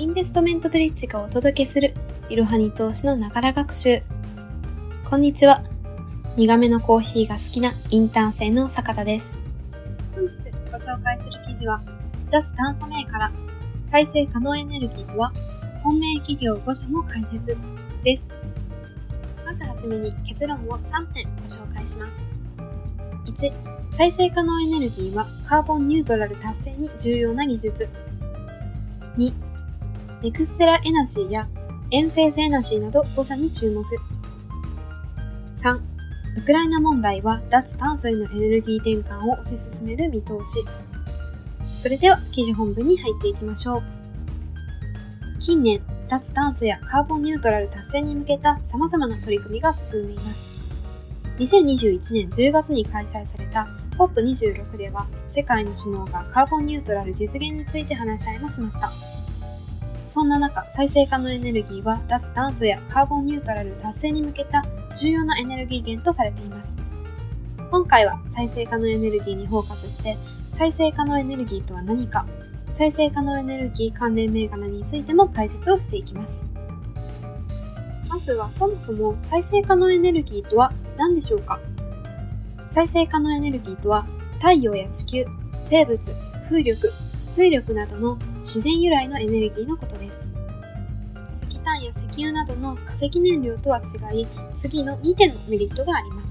インベストメントブリッジがお届けするいろはに投資のながら学習。こんにちは。苦めのコーヒーが好きなインターン生の坂田です。本日ご紹介する記事は、脱炭素銘から再生可能エネルギーとは、本命企業5社も解説です。まずはじめに結論を3点ご紹介します。1、再生可能エネルギーはカーボンニュートラル達成に重要な技術。2、ネクステラエナジーやエンフェーズエナジーなど5社に注目。3、ウクライナ問題は脱炭素へのエネルギー転換を推し進める見通し。それでは記事本文に入っていきましょう。近年、脱炭素やカーボンニュートラル達成に向けた様々な取り組みが進んでいます。2021年10月に開催された COP26 では世界の首脳がカーボンニュートラル実現について話し合いもしました。そんな中、再生可能エネルギーは脱炭素やカーボンニュートラル達成に向けた重要なエネルギー源とされています。今回は再生可能エネルギーにフォーカスして再生可能エネルギーとは何か再生可能エネルギー関連銘柄についても解説をしていきます。まずはそもそも再生可能エネルギーとは何でしょうか？再生可能エネルギーとは太陽や地球、生物、風力、水力などの自然由来のエネルギーのことです。石炭や石油などの化石燃料とは違い、次の2点のメリットがありま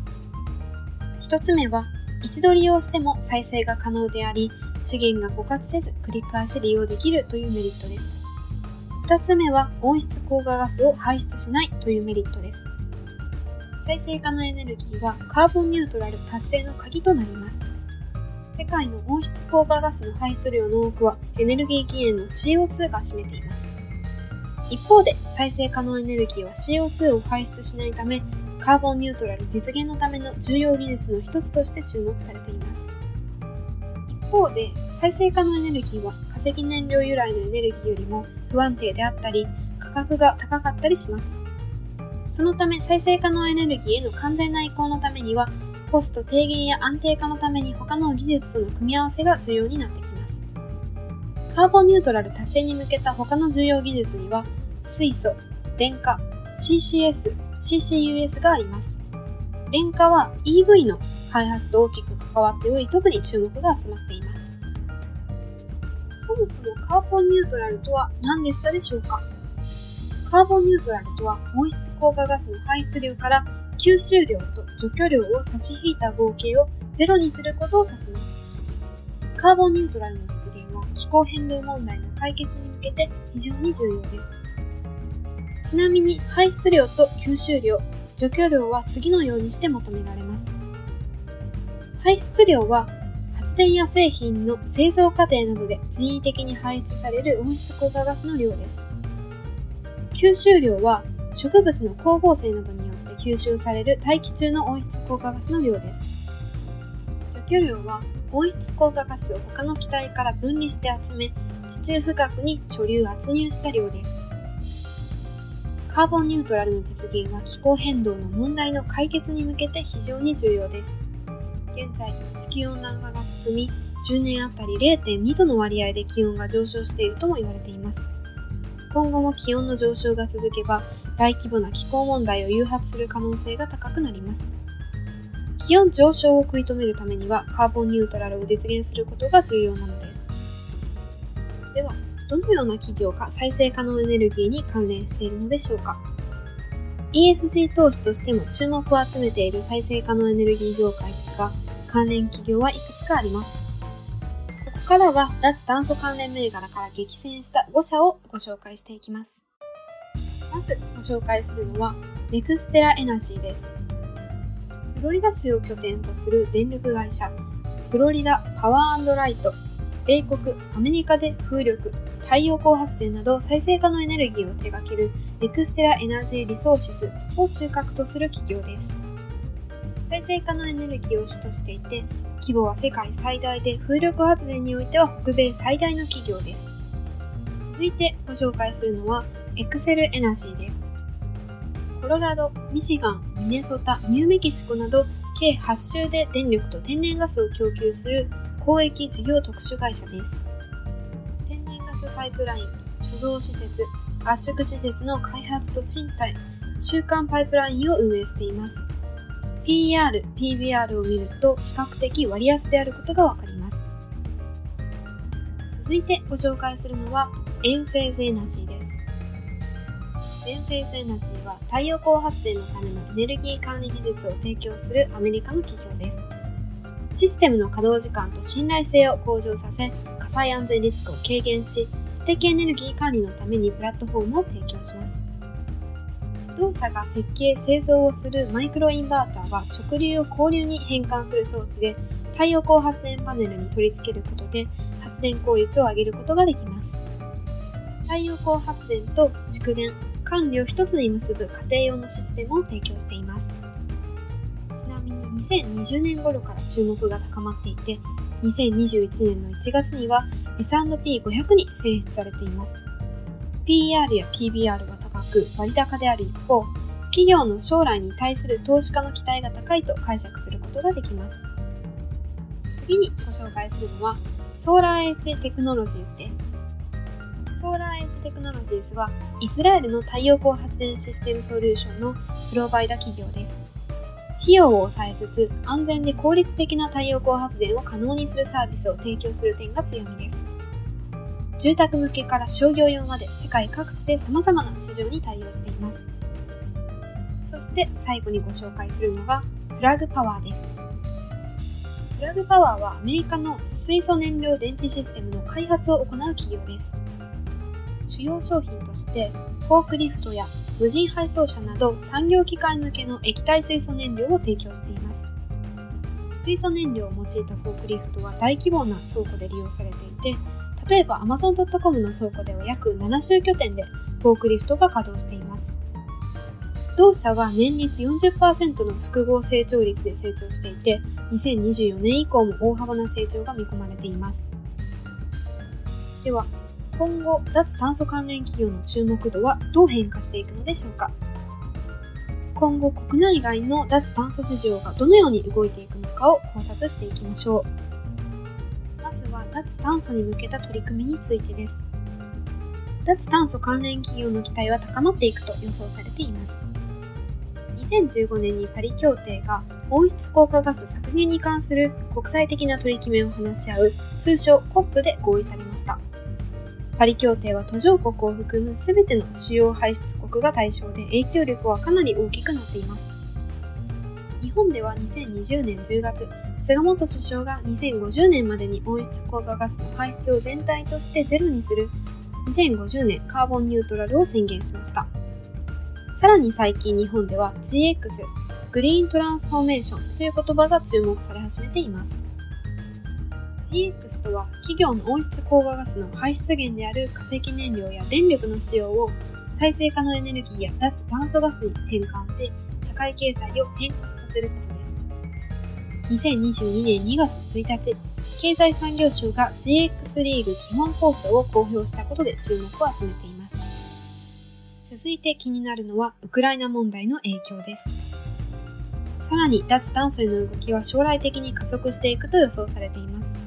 す。1つ目は、一度利用しても再生が可能であり、資源が枯渇せず繰り返し利用できるというメリットです。2つ目は温室効果ガスを排出しないというメリットです。再生可能エネルギーはカーボンニュートラル達成の鍵となります。世界の温室効果ガスの排出量の多くはエネルギー起源の CO2 が占めています。一方で再生可能エネルギーは CO2 を排出しないためカーボンニュートラル実現のための重要技術の一つとして注目されています一。方で再生可能エネルギーは化石燃料由来のエネルギーよりも不安定であったり価格が高かったりしますそのため再生可能エネルギーへの完全な移行のためにはコスト低減や安定化のために他の技術との組み合わせが重要になってきます。カーボンニュートラル達成に向けた他の重要技術には水素、電化、CCS、CCUS があります。電化は EV の開発と大きく関わっており特に注目が集まっています。そもそもカーボンニュートラルとは何でしたでしょうか？カーボンニュートラルとは温室効果ガスの排出量から吸収量と除去量を差し引いた合計をゼロにすることを指します。カーボンニュートラルの実現は気候変動問題の解決に向けて非常に重要です。ちなみに排出量と吸収量除去量は次のようにして求められます。排出量は発電や製品の製造過程などで人為的に排出される温室効果ガスの量です。吸収量は植物の光合成などによ吸収される大気中の温室効果ガスの量です。除去量は温室効果ガスを他の気体から分離して集め地中深くに貯留圧入した量です。カーボンニュートラルの実現は気候変動の問題の解決に向けて非常に重要です。現在地球温暖化が進み10年あたり0.2度の割合で気温が上昇しているとも言われています今後も気温の上昇が続けば大規模な気候問題を誘発する可能性が高くなります気温上昇を食い止めるためにはカーボンニュートラルを実現することが重要なのですではどのような企業が再生可能エネルギーに関連しているのでしょうか ESG 投資としても注目を集めている再生可能エネルギー業界ですが関連企業はいくつかあります。ここからは脱炭素関連銘柄から厳選した5社をご紹介していきます。まずご紹介するのは NextEra Energy です。フロリダ州を拠点とする電力会社 Florida Power Light 米国、アメリカで風力、太陽光発電など再生可能エネルギーを手掛ける NextEra Energy Resources を中核とする企業です。再生可能エネルギーを主としていて、規模は世界最大で風力発電においては北米最大の企業です。続いてご紹介するのはエクセルエナジーです。コロラド、ミシガン、ミネソタ、ニューメキシコなど計8州で電力と天然ガスを供給する公益事業特殊会社です。天然ガスパイプライン、貯蔵施設、圧縮施設の開発と賃貸、週間パイプラインを運営しています。PR、PBR を見ると比較的割安であることがわかります。続いてご紹介するのはエンフェーズエナジーです。エンフェーナジーは太陽光発電のためのエネルギー管理技術を提供するアメリカの企業です。システムの稼働時間と信頼性を向上させ、火災安全リスクを軽減し、知的エネルギー管理のためにプラットフォームを提供します。同社が設計・製造をするマイクロインバーターは直流を交流に変換する装置で太陽光発電パネルに取り付けることで発電効率を上げることができます。太陽光発電と蓄電、管理を一つに結ぶ家庭用のシステムを提供しています。ちなみに2020年頃から注目が高まっていて、2021年の1月には S&P500 に選出されています。PER や PBR が高く割高である一方、企業の将来に対する投資家の期待が高いと解釈することができます。次にご紹介するのは、ソーラーエッジテクノロジーズです。ソーラーエッジテクノロジーズは、イスラエルの太陽光発電システムソリューションのプロバイダ企業です。費用を抑えつつ安全で効率的な太陽光発電を可能にするサービスを提供する点が強みです。住宅向けから商業用まで世界各地で様々な市場に対応しています。そして最後にご紹介するのがプラグパワーです。プラグパワーはアメリカの水素燃料電池システムの開発を行う企業です。主要商品としてフォークリフトや無人配送車など産業機械向けの液体水素燃料を提供しています。水素燃料を用いたフォークリフトは大規模な倉庫で利用されていて、例えば Amazon.com の倉庫では約70拠点でフォークリフトが稼働しています。同社は年率40%の複合成長率で成長していて、2024年以降も大幅な成長が見込まれています。では、今後、脱炭素関連企業の注目度はどう変化していくのでしょうか？今後、国内外の脱炭素市場がどのように動いていくのかを考察していきましょう。まずは、脱炭素に向けた取り組みについてです。脱炭素関連企業の期待は高まっていくと予想されています。2015年にパリ協定が温室効果ガス削減に関する国際的な取り決めを話し合う通称 COP で合意されました。パリ協定は途上国を含む全ての主要排出国が対象で影響力はかなり大きくなっています。日本では2020年10月、菅本首相が2050年までに温室効果ガスの排出を全体としてゼロにする2050年カーボンニュートラルを宣言しました。さらに最近日本では GX、グリーントランスフォーメーションという言葉が注目され始めています。GX とは企業の温室効果ガスの排出源である化石燃料や電力の使用を再生可能エネルギーや脱炭素ガスに転換し、社会経済を変革させることです。2022年2月1日、経済産業省が GX リーグ基本構想を公表したことで注目を集めています。続いて気になるのはウクライナ問題の影響です。さらに脱炭素への動きは将来的に加速していくと予想されています。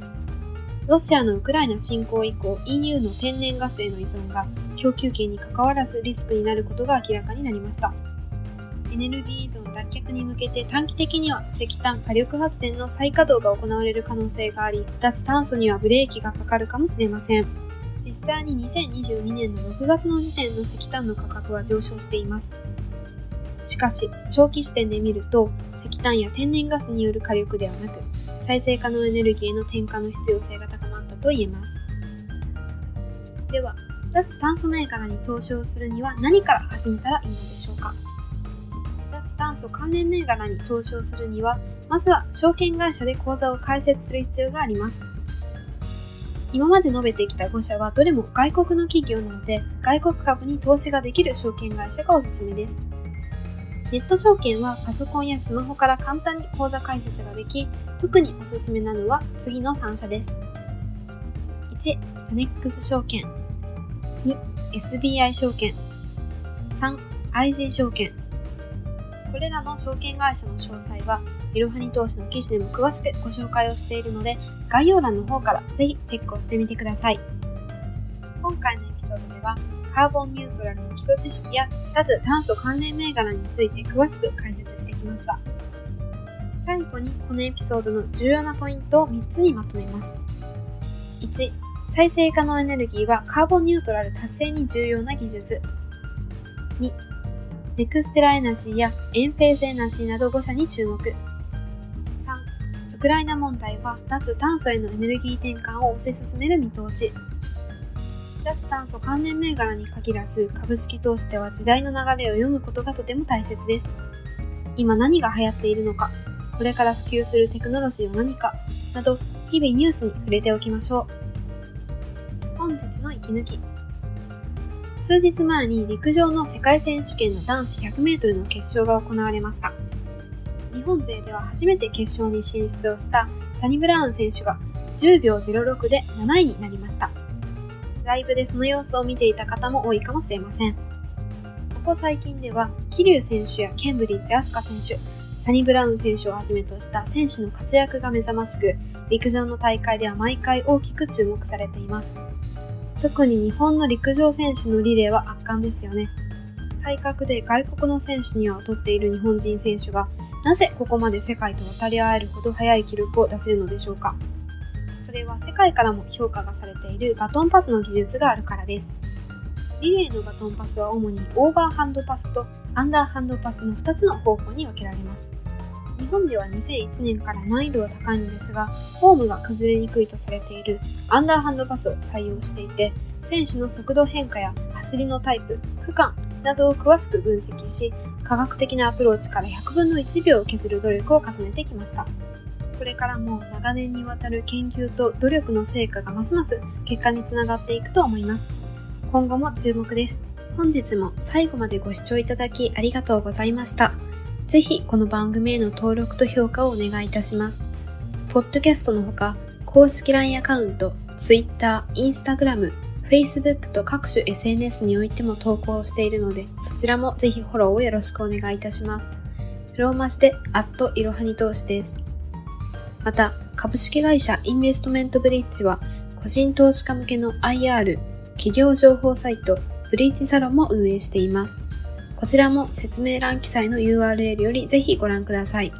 ロシアのウクライナ侵攻以降 EU の天然ガスへの依存が供給権にかかわらずリスクになることが明らかになりました。エネルギー依存脱却に向けて短期的には石炭火力発電の再稼働が行われる可能性があり脱炭素にはブレーキがかかるかもしれません。実際に2022年の6月の時点の石炭の価格は上昇しています。しかし長期視点で見ると石炭や天然ガスによる火力ではなく再生可能エネルギーへの転換の必要性が高まったと言えます。では脱炭素銘柄に投資をするには何から始めたらいいのでしょうか？脱炭素関連銘柄に投資をするにはまずは証券会社で口座を開設する必要があります。今まで述べてきた5社はどれも外国の企業なので外国株に投資ができる証券会社がおすすめです。ネット証券はパソコンやスマホから簡単に口座開設ができ、特におすすめなのは次の3社です。1、タネックス証券。2、SBI 証券。3、IG 証券。これらの証券会社の詳細は、いろはに投資の記事でも詳しくご紹介をしているので、概要欄の方からぜひチェックをしてみてください。今回のピソードでは、カーボンニュートラルの基礎知識や脱炭素関連銘柄について詳しく解説してきました。最後にこのエピソードの重要なポイントを3つにまとめます。1、再生可能エネルギーはカーボンニュートラル達成に重要な技術。2、ネクステラエナジーやエンフェーズエナジーなど5社に注目。3、ウクライナ問題は脱炭素へのエネルギー転換を推し進める見通し。脱炭素関連銘柄に限らず株式投資では時代の流れを読むことがとても大切です。今何が流行っているのか、これから普及するテクノロジーは何か、など日々ニュースに触れておきましょう。本日の息抜き。数日前に陸上の世界選手権の男子 100m の決勝が行われました。日本勢では初めて決勝に進出をしたサニブラウン選手が10秒06で7位になりました。ライブでその様子を見ていた方も多いかもしれません。ここ最近では、桐生選手やケンブリッジ・アスカ選手、サニブラウン選手をはじめとした選手の活躍が目覚ましく、陸上の大会では毎回大きく注目されています。特に日本の陸上選手のリレーは圧巻ですよね。体格で外国の選手には劣っている日本人選手が、なぜここまで世界と渡り合えるほど速い記録を出せるのでしょうか。それは世界からも評価がされているバトンパスの技術があるからです。リレーのバトンパスは主にオーバーハンドパスとアンダーハンドパスの2つの方法に分けられます。日本では2001年から難易度は高いのですが、フォームが崩れにくいとされているアンダーハンドパスを採用していて、選手の速度変化や走りのタイプ、区間などを詳しく分析し、科学的なアプローチから100分の1秒を削る努力を重ねてきました。これからも長年にわたる研究と努力の成果がますます結果につながっていくと思います。今後も注目です。本日も最後までご視聴いただきありがとうございました。ぜひこの番組への登録と評価をお願いいたします。ポッドキャストのほか、公式 LINE アカウント、Twitter、Instagram、Facebook と各種 SNS においても投稿しているので、そちらもぜひフォローをよろしくお願いいたします。ローマ字で、アットいろはに投資です。また、株式会社インベストメントブリッジは、個人投資家向けの IR、企業情報サイト、ブリッジサロンも運営しています。こちらも説明欄記載の URL よりぜひご覧ください。